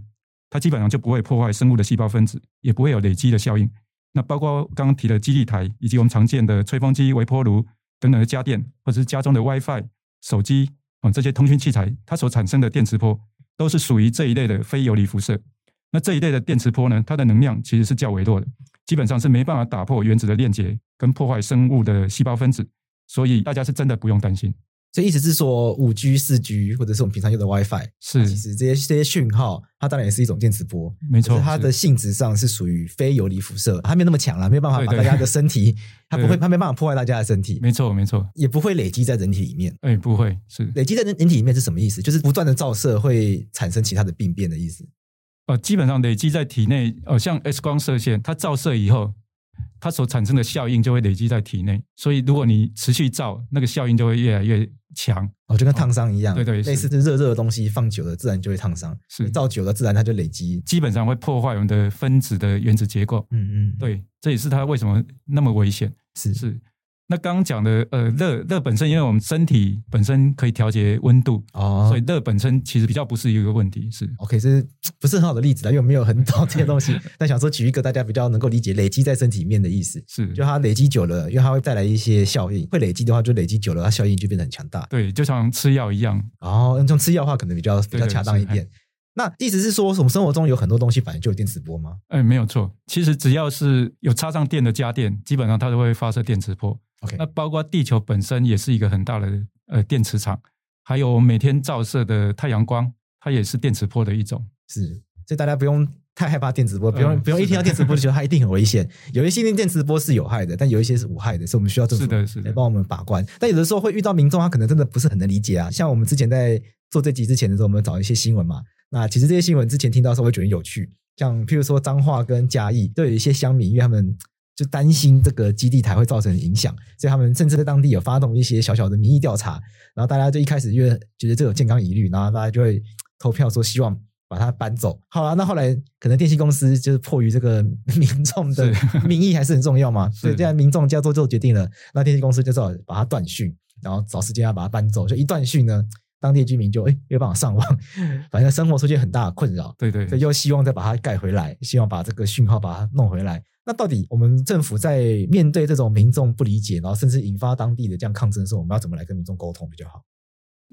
Speaker 2: 它基本上就不会破坏生物的细胞分子，也不会有累积的效应。那包括刚刚提的基地台，以及我们常见的吹风机、微波炉等等的家电，或者是家中的 WiFi、手机啊这些通讯器材，它所产生的电磁波都是属于这一类的非游离辐射。那这一类的电磁波呢，它的能量其实是较微弱的，基本上是没办法打破原子的链接跟破坏生物的细胞分子，所以大家是真的不用担心。
Speaker 1: 所以意思是说，五 G、四 G 或者是我们平常用的 WiFi，是其实这些这些讯号，它当然也是一种电磁波，
Speaker 2: 没错。
Speaker 1: 它的性质上是属于非游离辐射，它没有那么强了，没有办法把大家的身体，(laughs) 它不会，它没办法破坏大家的身体，
Speaker 2: 没错，没错，
Speaker 1: 也不会累积在人体里面。
Speaker 2: 哎，不会，是
Speaker 1: 累积在人人体里面是什么意思？就是不断的照射会产生其他的病变的意思。
Speaker 2: 呃，基本上累积在体内，呃，像 X 光射线，它照射以后。它所产生的效应就会累积在体内，所以如果你持续照，那个效应就会越来越强。
Speaker 1: 哦，就跟烫伤一样，
Speaker 2: 对对，
Speaker 1: 类似是热热的东西放久了，自然就会烫伤。是，照久了，自然它就累积，
Speaker 2: 基本上会破坏我们的分子的原子结构。嗯嗯，对，这也是它为什么那么危险。是是。那刚刚讲的，呃，热热本身，因为我们身体本身可以调节温度哦，所以热本身其实比较不是一个问题。是
Speaker 1: OK，这是不是很好的例子啊？因为没有很懂这些东西，(laughs) 但想说举一个大家比较能够理解，累积在身体里面的意思是，就它累积久了，因为它会带来一些效应，会累积的话就累积久了，它效应就变得很强大。
Speaker 2: 对，就像吃药一样。
Speaker 1: 哦，用吃药的话可能比较比较恰当一点。那意思是说，我们生活中有很多东西反正就有电磁波吗？
Speaker 2: 哎，没有错。其实只要是有插上电的家电，基本上它都会发射电磁波。那包括地球本身也是一个很大的呃电磁场，还有每天照射的太阳光，它也是电磁波的一种。
Speaker 1: 是，所以大家不用太害怕电磁波，不用、呃、不用一听到电磁波就觉得它一定很危险。(laughs) 有一些电磁波是有害的，但有一些是无害的，所以我们需要政府来帮我们把关。但有的时候会遇到民众，他可能真的不是很能理解啊。像我们之前在做这集之前的时候，我们找一些新闻嘛。那其实这些新闻之前听到的时候会觉得有趣，像譬如说彰化跟嘉义都有一些乡民，因为他们。就担心这个基地台会造成影响，所以他们甚至在当地有发动一些小小的民意调查。然后大家就一开始因为觉得这有健康疑虑，然后大家就会投票说希望把它搬走。好了，那后来可能电信公司就是迫于这个民众的民意还是很重要嘛，所以这样民众叫做做决定了，那电信公司就只好把它断讯。然后找时间要把它搬走，就一断讯呢，当地居民就哎没有办法上网，(laughs) 反正生活出现很大的困扰。
Speaker 2: 对对，
Speaker 1: 所以又希望再把它盖回来，希望把这个讯号把它弄回来。那到底我们政府在面对这种民众不理解，然后甚至引发当地的这样抗争的时候，我们要怎么来跟民众沟通比较好？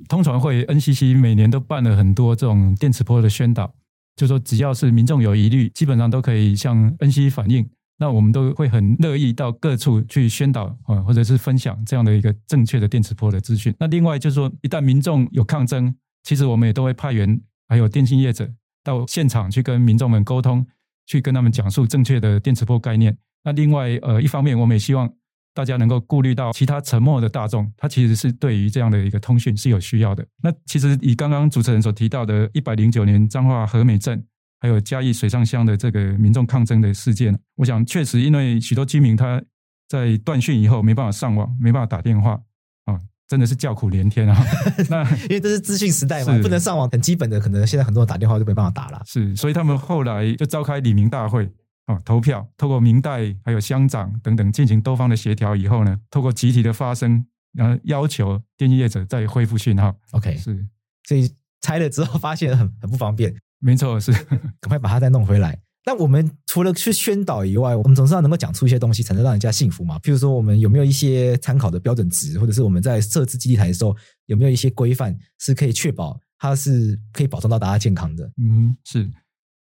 Speaker 2: 通常会 NCC 每年都办了很多这种电磁波的宣导，就说只要是民众有疑虑，基本上都可以向 NCC 反映。那我们都会很乐意到各处去宣导啊，或者是分享这样的一个正确的电磁波的资讯。那另外就是说，一旦民众有抗争，其实我们也都会派员还有电信业者到现场去跟民众们沟通。去跟他们讲述正确的电磁波概念。那另外，呃，一方面我们也希望大家能够顾虑到其他沉默的大众，他其实是对于这样的一个通讯是有需要的。那其实以刚刚主持人所提到的，一百零九年彰化和美镇，还有嘉义水上乡的这个民众抗争的事件，我想确实因为许多居民他在断讯以后没办法上网，没办法打电话。真的是叫苦连天啊！(laughs) 那
Speaker 1: 因为这是资讯时代嘛，不能上网，很基本的，可能现在很多人打电话都没办法打了。
Speaker 2: 是，所以他们后来就召开李明大会啊，投票，透过明代还有乡长等等进行多方的协调以后呢，透过集体的发声，然后要求电信业者再恢复讯号。
Speaker 1: OK，是，所以拆了之后发现很很不方便，
Speaker 2: 没错，是 (laughs)
Speaker 1: 赶快把它再弄回来。那我们除了去宣导以外，我们总是要能够讲出一些东西，才能让人家信服嘛。譬如说，我们有没有一些参考的标准值，或者是我们在设置基地台的时候，有没有一些规范，是可以确保它是可以保障到大家健康的？
Speaker 2: 嗯，是。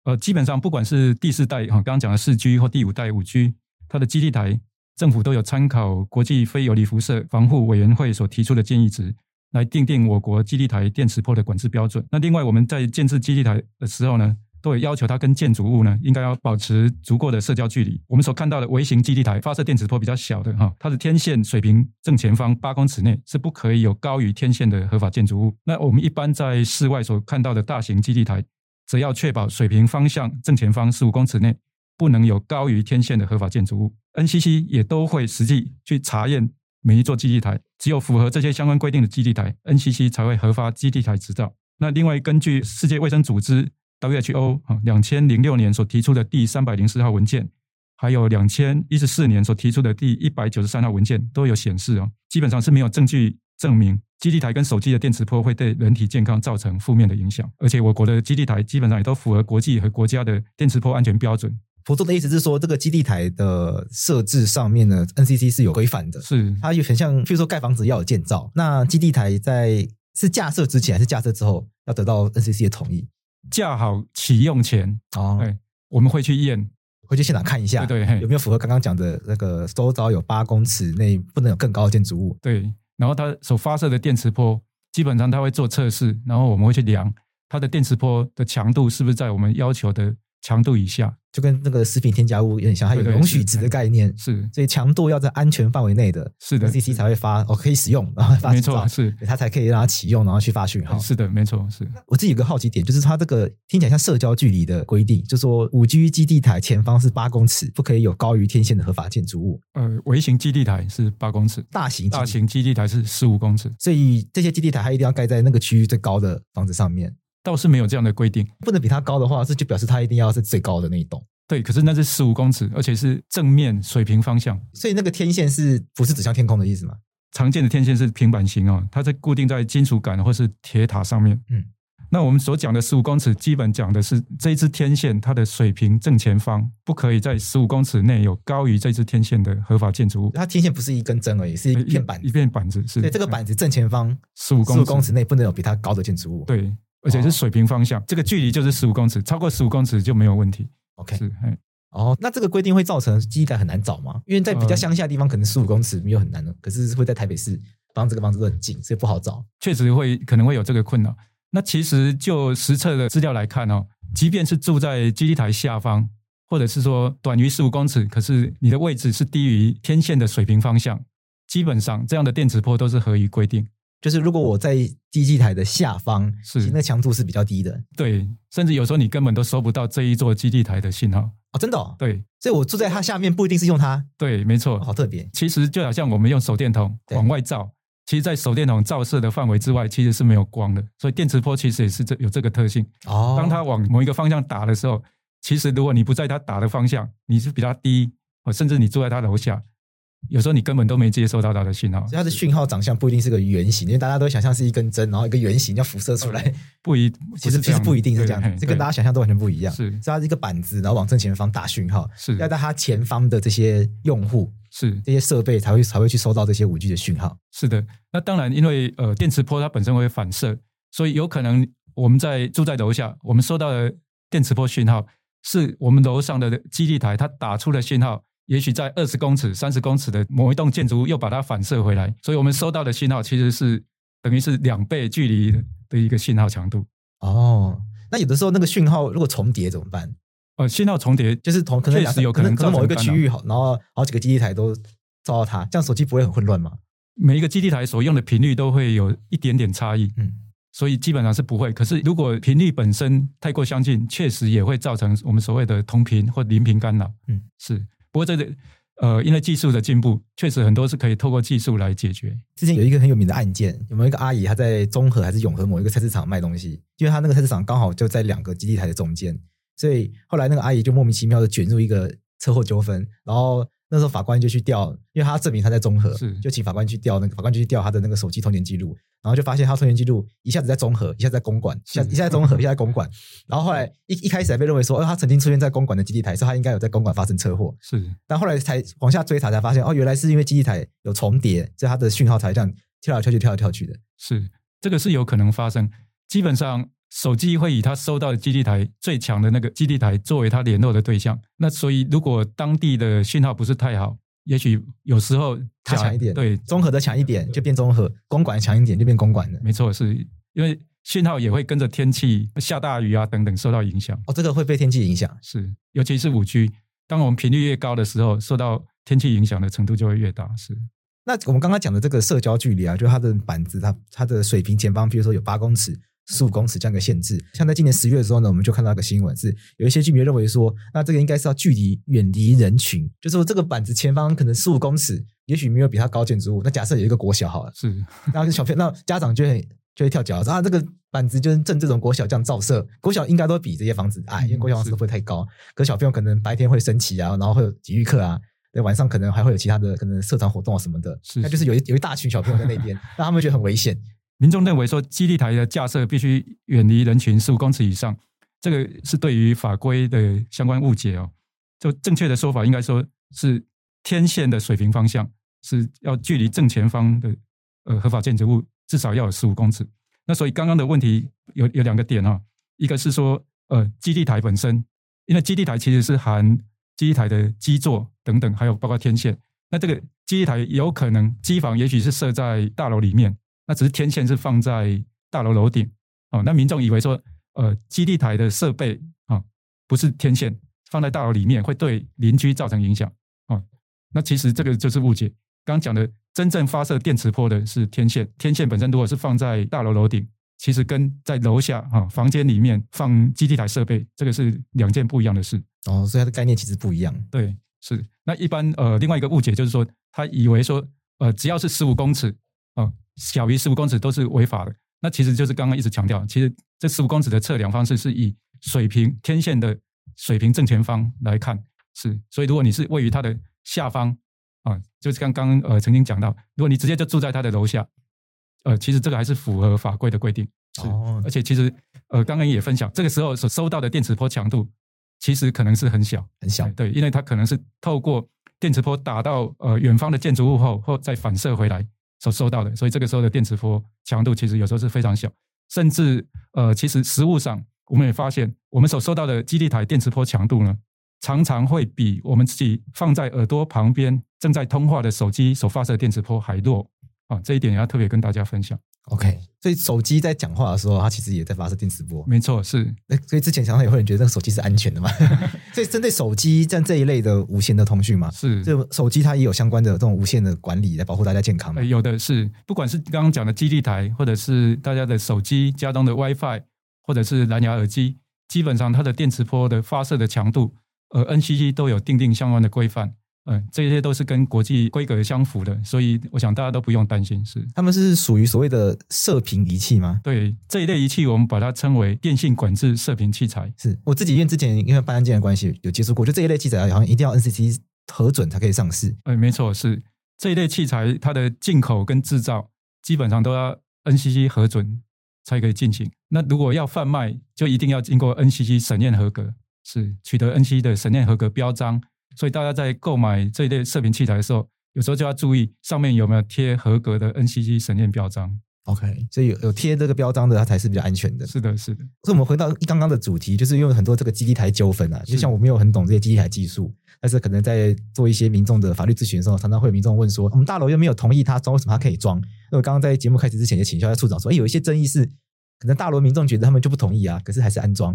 Speaker 2: 呃，基本上不管是第四代哈，刚刚讲的四 G 或第五代五 G，它的基地台，政府都有参考国际非游离辐射防护委员会所提出的建议值，来订定我国基地台电磁波的管制标准。那另外，我们在建置基地台的时候呢，都会要求它跟建筑物呢，应该要保持足够的社交距离。我们所看到的微型基地台发射电磁波比较小的哈，它的天线水平正前方八公尺内是不可以有高于天线的合法建筑物。那我们一般在室外所看到的大型基地台，则要确保水平方向正前方十五公尺内不能有高于天线的合法建筑物。NCC 也都会实际去查验每一座基地台，只有符合这些相关规定的基地台，NCC 才会核发基地台执照。那另外，根据世界卫生组织。WHO 啊，两千零六年所提出的第三百零四号文件，还有两千一十四年所提出的第一百九十三号文件，都有显示哦，基本上是没有证据证明基地台跟手机的电磁波会对人体健康造成负面的影响。而且我国的基地台基本上也都符合国际和国家的电磁波安全标准。
Speaker 1: 佛祖的意思是说，这个基地台的设置上面呢，NCC 是有规范的，
Speaker 2: 是
Speaker 1: 它有很像，譬如说盖房子要有建造，那基地台在是架设之前还是架设之后要得到 NCC 的同意？架
Speaker 2: 好启用前哦，对，我们会去验，
Speaker 1: 会去现场看一下，
Speaker 2: 对对，
Speaker 1: 有没有符合刚刚讲的那个周遭有八公尺内不能有更高的建筑物，
Speaker 2: 对。然后它所发射的电磁波，基本上它会做测试，然后我们会去量它的电磁波的强度是不是在我们要求的强度以下。
Speaker 1: 就跟那个食品添加物有点像，它有容许值的概念，
Speaker 2: 是，
Speaker 1: 所以强度要在安全范围内的，
Speaker 2: 是的
Speaker 1: ，NCC 才会发哦，可以使用，然后发，
Speaker 2: 没错，是，
Speaker 1: 它才可以让它启用，然后去发讯号，
Speaker 2: 是的，没错，是。
Speaker 1: 我自己有个好奇点，就是它这个听起来像社交距离的规定，就是说五 G 基地台前方是八公尺，不可以有高于天线的合法建筑物。
Speaker 2: 呃，微型基地台是八公尺，
Speaker 1: 大型
Speaker 2: 大型基地台是十五公尺，
Speaker 1: 所以这些基地台它一定要盖在那个区域最高的房子上面。
Speaker 2: 倒是没有这样的规定，
Speaker 1: 不能比它高的话，这就表示它一定要是最高的那一栋。
Speaker 2: 对，可是那是十五公尺，而且是正面水平方向，
Speaker 1: 所以那个天线是不是指向天空的意思吗？
Speaker 2: 常见的天线是平板型哦，它是固定在金属杆或是铁塔上面。
Speaker 1: 嗯，
Speaker 2: 那我们所讲的十五公尺，基本讲的是这一支天线它的水平正前方不可以在十五公尺内有高于这支天线的合法建筑物。
Speaker 1: 它天线不是一根针而已，是一片板，
Speaker 2: 一片板子。是，
Speaker 1: 对，这个板子正前方十五公尺内不能有比它高的建筑物。
Speaker 2: 对，而且是水平方向，哦、这个距离就是十五公尺，超过十五公尺就没有问题。
Speaker 1: OK，
Speaker 2: 是，
Speaker 1: 哦，那这个规定会造成基地台很难找吗？因为在比较乡下的地方，可能十五公尺没有很难的，可是会在台北市帮这个房子都很近，所以不好找。
Speaker 2: 确实会可能会有这个困扰。那其实就实测的资料来看哦，即便是住在基地台下方，或者是说短于十五公尺，可是你的位置是低于天线的水平方向，基本上这样的电磁波都是合于规定。
Speaker 1: 就是如果我在基地台的下方，
Speaker 2: 是。
Speaker 1: 那强度是比较低的，
Speaker 2: 对，甚至有时候你根本都收不到这一座基地台的信号。
Speaker 1: 哦，真的哦，
Speaker 2: 对，
Speaker 1: 所以我住在它下面不一定是用它，
Speaker 2: 对，没错，
Speaker 1: 哦，好特别。
Speaker 2: 其实就好像我们用手电筒往外照，其实，在手电筒照射的范围之外，其实是没有光的，所以电磁波其实也是这有这个特性。哦。当它往某一个方向打的时候，其实如果你不在它打的方向，你是比它低，甚至你住在它楼下。有时候你根本都没接收到它的信号。
Speaker 1: 所以它的讯号长相不一定是个圆形，因为大家都想象是一根针，然后一个圆形要辐射出来，
Speaker 2: 不一，(laughs)
Speaker 1: 其实其实不一定是这样，这跟大家想象都完全不一样。
Speaker 2: 是，
Speaker 1: 是它是一个板子，然后往正前方打讯号，
Speaker 2: 是
Speaker 1: 要在它前方的这些用户，
Speaker 2: 是
Speaker 1: 这些设备才会才会去收到这些五 G 的讯号。
Speaker 2: 是的，那当然，因为呃电磁波它本身会反射，所以有可能我们在住在楼下，我们收到的电磁波讯号是我们楼上的基地台它打出的讯号。也许在二十公尺、三十公尺的某一栋建筑物又把它反射回来，所以我们收到的信号其实是等于是两倍距离的一个信号强度。
Speaker 1: 哦，那有的时候那个讯号如果重叠怎么办？
Speaker 2: 呃，信号重叠就是同可能确实有可能
Speaker 1: 可能某一个区域好，然后好几个基地台都照到它，这样手机不会很混乱吗？
Speaker 2: 每一个基地台所用的频率都会有一点点差异，嗯，所以基本上是不会。可是如果频率本身太过相近，确实也会造成我们所谓的同频或邻频干扰。嗯，是。不过这个呃，因为技术的进步，确实很多是可以透过技术来解决。
Speaker 1: 之前有一个很有名的案件，有没有一个阿姨她在中和还是永和某一个菜市场卖东西？因为她那个菜市场刚好就在两个基地台的中间，所以后来那个阿姨就莫名其妙的卷入一个车祸纠纷，然后。那时候法官就去调，因为他证明他在综合，是就请法官去调那个法官就去调他的那个手机通联记录，然后就发现他通联记录一下子在综合，一下子在公馆，一下一下在中和，一下在公馆，(laughs) 然后后来一一开始还被认为说，哦，他曾经出现在公馆的基地台，所以他应该有在公馆发生车祸，
Speaker 2: 是，
Speaker 1: 但后来才往下追查才发现，哦，原来是因为基地台有重叠，所以他的讯号才这样跳来跳去，跳来跳去的，
Speaker 2: 是这个是有可能发生，基本上。手机会以他收到的基地台最强的那个基地台作为他联络的对象，那所以如果当地的信号不是太好，也许有时候
Speaker 1: 它强一点，
Speaker 2: 对，
Speaker 1: 综合的强一点就变综合，公馆强一点就变公馆的，
Speaker 2: 没错，是因为信号也会跟着天气下大雨啊等等受到影响。
Speaker 1: 哦，这个会被天气影响，
Speaker 2: 是，尤其是五 G，当我们频率越高的时候，受到天气影响的程度就会越大。是，
Speaker 1: 那我们刚刚讲的这个社交距离啊，就它的板子，它它的水平前方，比如说有八公尺。十五公尺这样一个限制，像在今年十月的时候呢，我们就看到一个新闻，是有一些居民认为说，那这个应该是要距离远离人群，就是说这个板子前方可能十五公尺，也许没有比它高建筑物。那假设有一个国小好了，
Speaker 2: 是，
Speaker 1: 然后小朋友，那家长就会就会跳脚，啊，这个板子就是正这种国小这样照射，国小应该都比这些房子矮，因为国小房子不会太高。可小朋友可能白天会升旗啊，然后会有体育课啊，对，晚上可能还会有其他的可能社团活动啊什么的，是，那就是有一有一大群小朋友在那边，(laughs) 那他们觉得很危险。
Speaker 2: 民众认为说，基地台的架设必须远离人群十五公尺以上，这个是对于法规的相关误解哦。就正确的说法，应该说是天线的水平方向是要距离正前方的呃合法建筑物至少要有十五公尺。那所以刚刚的问题有有两个点啊，一个是说呃基地台本身，因为基地台其实是含基地台的基座等等，还有包括天线。那这个基地台有可能机房也许是设在大楼里面。那只是天线是放在大楼楼顶哦，那民众以为说，呃，基地台的设备啊，不是天线放在大楼里面会对邻居造成影响哦。那其实这个就是误解。刚刚讲的真正发射电磁波的是天线，天线本身如果是放在大楼楼顶，其实跟在楼下哈房间里面放基地台设备，这个是两件不一样的事
Speaker 1: 哦。所以它的概念其实不一样。
Speaker 2: 对，是。那一般呃，另外一个误解就是说，他以为说，呃，只要是十五公尺。哦，小于十五公尺都是违法的。那其实就是刚刚一直强调，其实这十五公尺的测量方式是以水平天线的水平正前方来看，是。所以如果你是位于它的下方啊，就是刚刚呃曾经讲到，如果你直接就住在它的楼下，呃，其实这个还是符合法规的规定。是。哦。而且其实呃刚刚也分享，这个时候所收到的电磁波强度其实可能是很小
Speaker 1: 很小。
Speaker 2: 对，因为它可能是透过电磁波打到呃远方的建筑物后，后再反射回来。所收到的，所以这个时候的电磁波强度其实有时候是非常小，甚至呃，其实实物上我们也发现，我们所收到的基地台电磁波强度呢，常常会比我们自己放在耳朵旁边正在通话的手机所发射的电磁波还弱。啊，这一点也要特别跟大家分享。
Speaker 1: OK，所以手机在讲话的时候，它其实也在发射电磁波。
Speaker 2: 没错，是。
Speaker 1: 所以之前常常有人觉得这个手机是安全的嘛？(laughs) 所以针对手机像这一类的无线的通讯嘛，
Speaker 2: 是。
Speaker 1: 这手机它也有相关的这种无线的管理来保护大家健康吗？
Speaker 2: 有的是，不管是刚刚讲的基地台，或者是大家的手机、家中的 WiFi，或者是蓝牙耳机，基本上它的电磁波的发射的强度，呃，NCC 都有定定相关的规范。嗯，这些都是跟国际规格相符的，所以我想大家都不用担心。是，
Speaker 1: 他们是属于所谓的射频仪器吗？
Speaker 2: 对，这一类仪器我们把它称为电信管制射频器材。
Speaker 1: 是我自己因为之前因为办案件的关系有接触过，就这一类器材好像一定要 NCC 核准才可以上市。
Speaker 2: 哎，没错，是这一类器材它的进口跟制造基本上都要 NCC 核准才可以进行。那如果要贩卖，就一定要经过 NCC 审验合格，是取得 NCC 的审验合格标章。所以大家在购买这一类射频器材的时候，有时候就要注意上面有没有贴合格的 NCC 审验标章。
Speaker 1: OK，所以有有贴这个标章的，它才是比较安全的。
Speaker 2: 是的，是的。
Speaker 1: 所以我们回到刚刚的主题，就是因为很多这个基地台纠纷啊，就像我没有很懂这些基地台技术，但是可能在做一些民众的法律咨询的时候，常常会有民众问说，我们大楼又没有同意他装，为什么他可以装？那我刚刚在节目开始之前也请教一下处长说，哎，有一些争议是，可能大楼民众觉得他们就不同意啊，可是还是安装，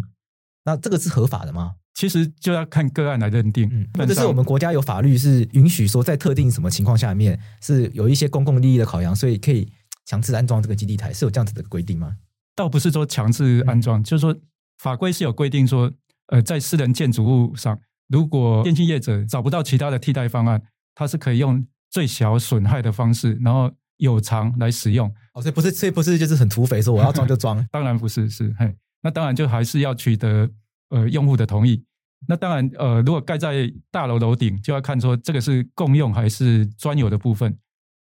Speaker 1: 那这个是合法的吗？
Speaker 2: 其实就要看个案来认定，
Speaker 1: 嗯，或者是我们国家有法律是允许说，在特定什么情况下面是有一些公共利益的考量，所以可以。强制安装这个基地台是有这样子的规定吗？
Speaker 2: 倒不是说强制安装，嗯、就是说法规是有规定说，呃，在私人建筑物上，如果电信业者找不到其他的替代方案，它是可以用最小损害的方式，然后有偿来使用。
Speaker 1: 哦，所以不是，所以不是就是很土匪说我要装就装？(laughs)
Speaker 2: 当然不是，是嘿，那当然就还是要取得呃用户的同意。那当然，呃，如果盖在大楼楼顶，就要看说这个是共用还是专有的部分。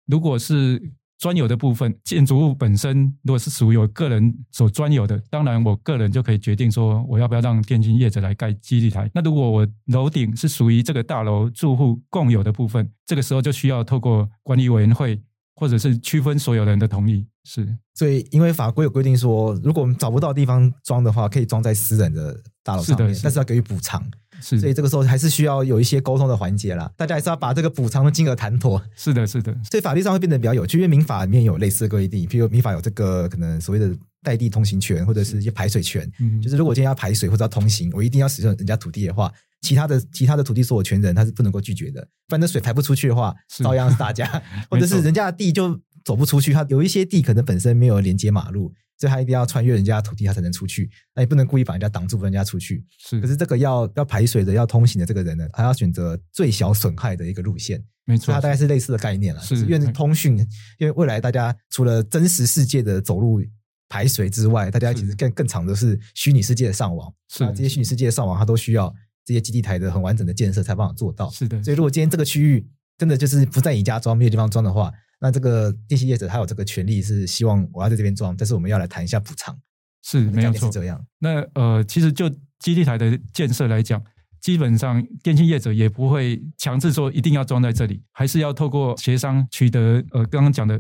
Speaker 2: 如果是专有的部分，建筑物本身如果是属于我个人所专有的，当然我个人就可以决定说我要不要让电信业者来盖基地台。那如果我楼顶是属于这个大楼住户共有的部分，这个时候就需要透过管理委员会或者是区分所有人的同意。是，
Speaker 1: 所以因为法规有规定说，如果我们找不到地方装的话，可以装在私人的大楼上面，是，是，但是要给予补偿。是，所以这个时候还是需要有一些沟通的环节啦。大家还是要把这个补偿的金额谈妥。
Speaker 2: 是的，是的。
Speaker 1: 所以法律上会变得比较有趣，因为民法里面有类似的规定，譬如民法有这个可能所谓的代地通行权，或者是一些排水权。嗯，就是如果今天要排水或者要通行，我一定要使用人家土地的话，其他的其他的土地所有权人他是不能够拒绝的。反正水排不出去的话，照样是大家，(laughs) 或者是人家的地就走不出去。他有一些地可能本身没有连接马路。所以他一定要穿越人家的土地，他才能出去。那也不能故意把人家挡住，人家出去。是，可是这个要要排水的、要通行的这个人呢，他要选择最小损害的一个路线。没错，他大概是类似的概念了。是，因为通讯，因为未来大家除了真实世界的走路排水之外，大家其实更更长的是虚拟世界的上网。是，这些虚拟世界的上网，它都需要这些基地台的很完整的建设才办法做到。是的。所以如果今天这个区域真的就是不在你家装，没有地方装的话，那这个电信业者他有这个权利，是希望我要在这边装，但是我们要来谈一下补偿，
Speaker 2: 是没有错。这样。那呃，其实就基地台的建设来讲，基本上电信业者也不会强制说一定要装在这里，还是要透过协商取得呃刚刚讲的，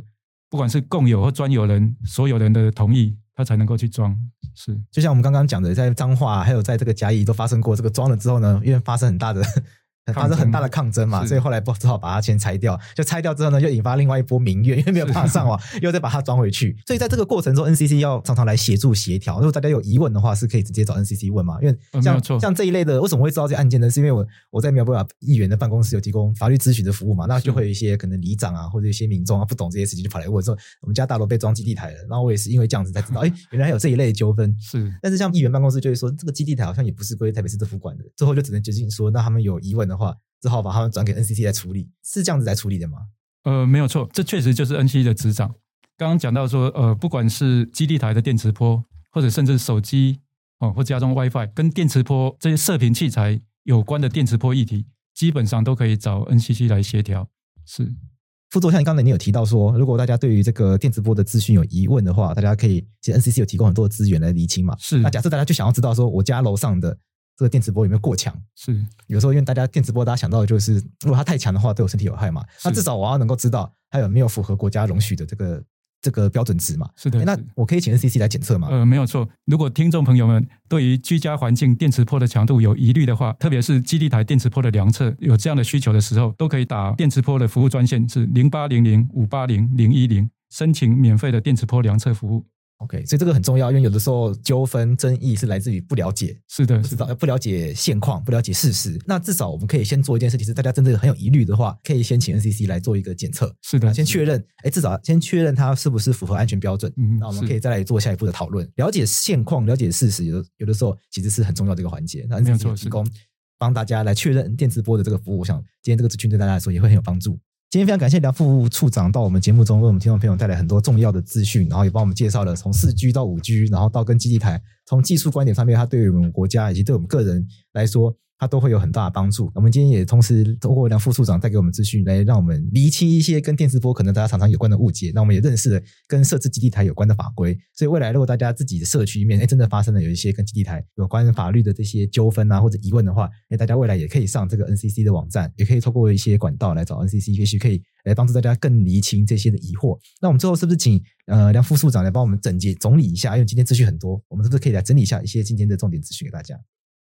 Speaker 2: 不管是共有或专有人所有人的同意，他才能够去装。是，
Speaker 1: 就像我们刚刚讲的，在脏话还有在这个甲乙都发生过这个装了之后呢，因为发生很大的。发生很大的抗争嘛，所以后来不只好把它先拆掉。就拆掉之后呢，又引发另外一波民怨，因为没有办法上网，又再把它装回去。所以在这个过程中，NCC 要常常来协助协调。如果大家有疑问的话，是可以直接找 NCC 问嘛。因为像像这一类的，为什么会知道这案件呢？是因为我我在苗博雅议员的办公室有提供法律咨询的服务嘛，那就会有一些可能里长啊，或者一些民众啊不懂这些事情，就跑来问说我们家大楼被装基地台了。然后我也是因为这样子才知道，哎，原来还有这一类的纠纷。是，但是像议员办公室就会说，这个基地台好像也不是归台北市政府管的，最后就只能决定说，那他们有疑问的话。只好把他们转给 NCC 来处理，是这样子来处理的吗？
Speaker 2: 呃，没有错，这确实就是 NCC 的执掌。刚刚讲到说，呃，不管是基地台的电磁波，或者甚至手机哦，或家中 WiFi 跟电磁波这些射频器材有关的电磁波议题，基本上都可以找 NCC 来协调。是
Speaker 1: 副座，像你刚才你有提到说，如果大家对于这个电磁波的资讯有疑问的话，大家可以，其实 NCC 有提供很多的资源来厘清嘛。是，那假设大家就想要知道说，我家楼上的。这个电磁波有没有过强？是有时候因为大家电磁波，大家想到的就是，如果它太强的话，对我身体有害嘛。那至少我要能够知道它有没有符合国家容许的这个这个标准值嘛。是的，那我可以请 NCC 来检测吗？
Speaker 2: 呃，没有错。如果听众朋友们对于居家环境电磁波的强度有疑虑的话，特别是基地台电磁波的量测有这样的需求的时候，都可以打电磁波的服务专线是零八零零五八零零一零，申请免费的电磁波量测服务。
Speaker 1: OK，所以这个很重要，因为有的时候纠纷争议是来自于不了解，
Speaker 2: 是的，是
Speaker 1: 的，不了解现况，不了解事实。那至少我们可以先做一件事情，是大家真的很有疑虑的话，可以先请 NCC 来做一个检测，是的，先确认，哎，至少先确认它是不是符合安全标准。嗯，那我们可以再来做下一步的讨论，了解现况，了解事实，有的有的时候其实是很重要的一个环节。那 NCC 提供帮大家来确认电磁波的这个服务，我想今天这个资讯对大家来说也会很有帮助。今天非常感谢梁副处长到我们节目中为我们听众朋友带来很多重要的资讯，然后也帮我们介绍了从四 G 到五 G，然后到跟基地台从技术观点上面，它对于我们国家以及对我们个人来说。它都会有很大的帮助。我们今天也同时通过梁副处长带给我们资讯，来让我们厘清一些跟电磁波可能大家常常有关的误解。那我们也认识了跟设置基地台有关的法规。所以未来如果大家自己的社区里面，哎，真的发生了有一些跟基地台有关法律的这些纠纷啊或者疑问的话，哎，大家未来也可以上这个 NCC 的网站，也可以透过一些管道来找 NCC，也许可以来帮助大家更厘清这些的疑惑。那我们最后是不是请呃梁副处长来帮我们整洁总理一下？因为今天资讯很多，我们是不是可以来整理一下一些今天的重点资讯给大家？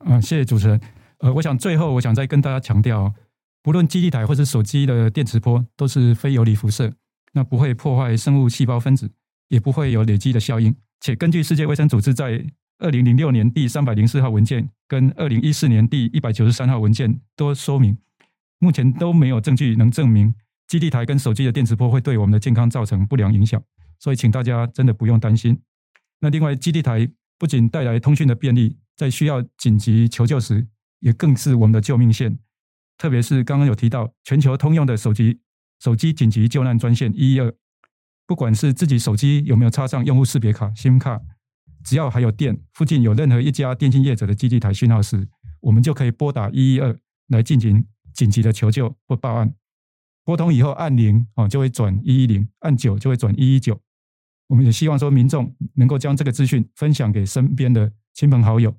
Speaker 2: 嗯，谢谢主持人。呃，我想最后我想再跟大家强调，不论基地台或者手机的电磁波都是非游离辐射，那不会破坏生物细胞分子，也不会有累积的效应。且根据世界卫生组织在二零零六年第三百零四号文件跟二零一四年第一百九十三号文件都说明，目前都没有证据能证明基地台跟手机的电磁波会对我们的健康造成不良影响。所以，请大家真的不用担心。那另外，基地台不仅带来通讯的便利，在需要紧急求救时，也更是我们的救命线，特别是刚刚有提到全球通用的手机手机紧急救难专线一一二，不管是自己手机有没有插上用户识别卡 SIM 卡，只要还有电，附近有任何一家电信业者的基地台讯号时，我们就可以拨打一一二来进行紧急的求救或报案。拨通以后按零哦，就会转一一零，按九就会转一一九。我们也希望说民众能够将这个资讯分享给身边的亲朋好友。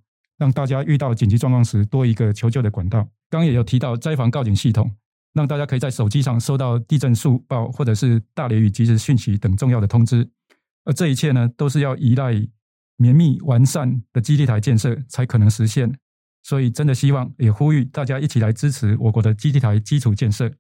Speaker 2: 让大家遇到紧急状况时多一个求救的管道。刚也有提到灾防告警系统，让大家可以在手机上收到地震速报或者是大雷雨及时讯息等重要的通知。而这一切呢，都是要依赖绵密完善的基地台建设才可能实现。所以，真的希望也呼吁大家一起来支持我国的基地台基础建设。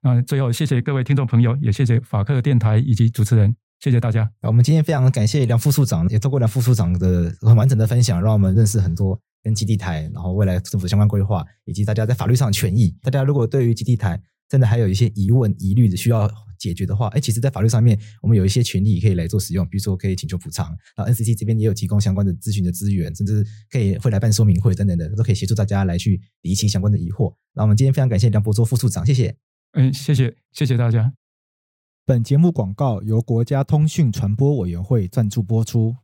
Speaker 2: 那最后，谢谢各位听众朋友，也谢谢法客电台以及主持人。谢谢大家。
Speaker 1: 我们今天非常感谢梁副处长，也透过梁副处长的很完整的分享，让我们认识很多跟基地台，然后未来政府的相关规划，以及大家在法律上的权益。大家如果对于基地台真的还有一些疑问、疑虑的需要解决的话，哎，其实，在法律上面，我们有一些权利可以来做使用，比如说可以请求补偿，然后 NCC 这边也有提供相关的咨询的资源，甚至可以会来办说明会等等的，都可以协助大家来去厘清相关的疑惑。那我们今天非常感谢梁博卓副处长，谢谢。
Speaker 2: 嗯，谢谢，谢谢大家。
Speaker 3: 本节目广告由国家通讯传播委员会赞助播出。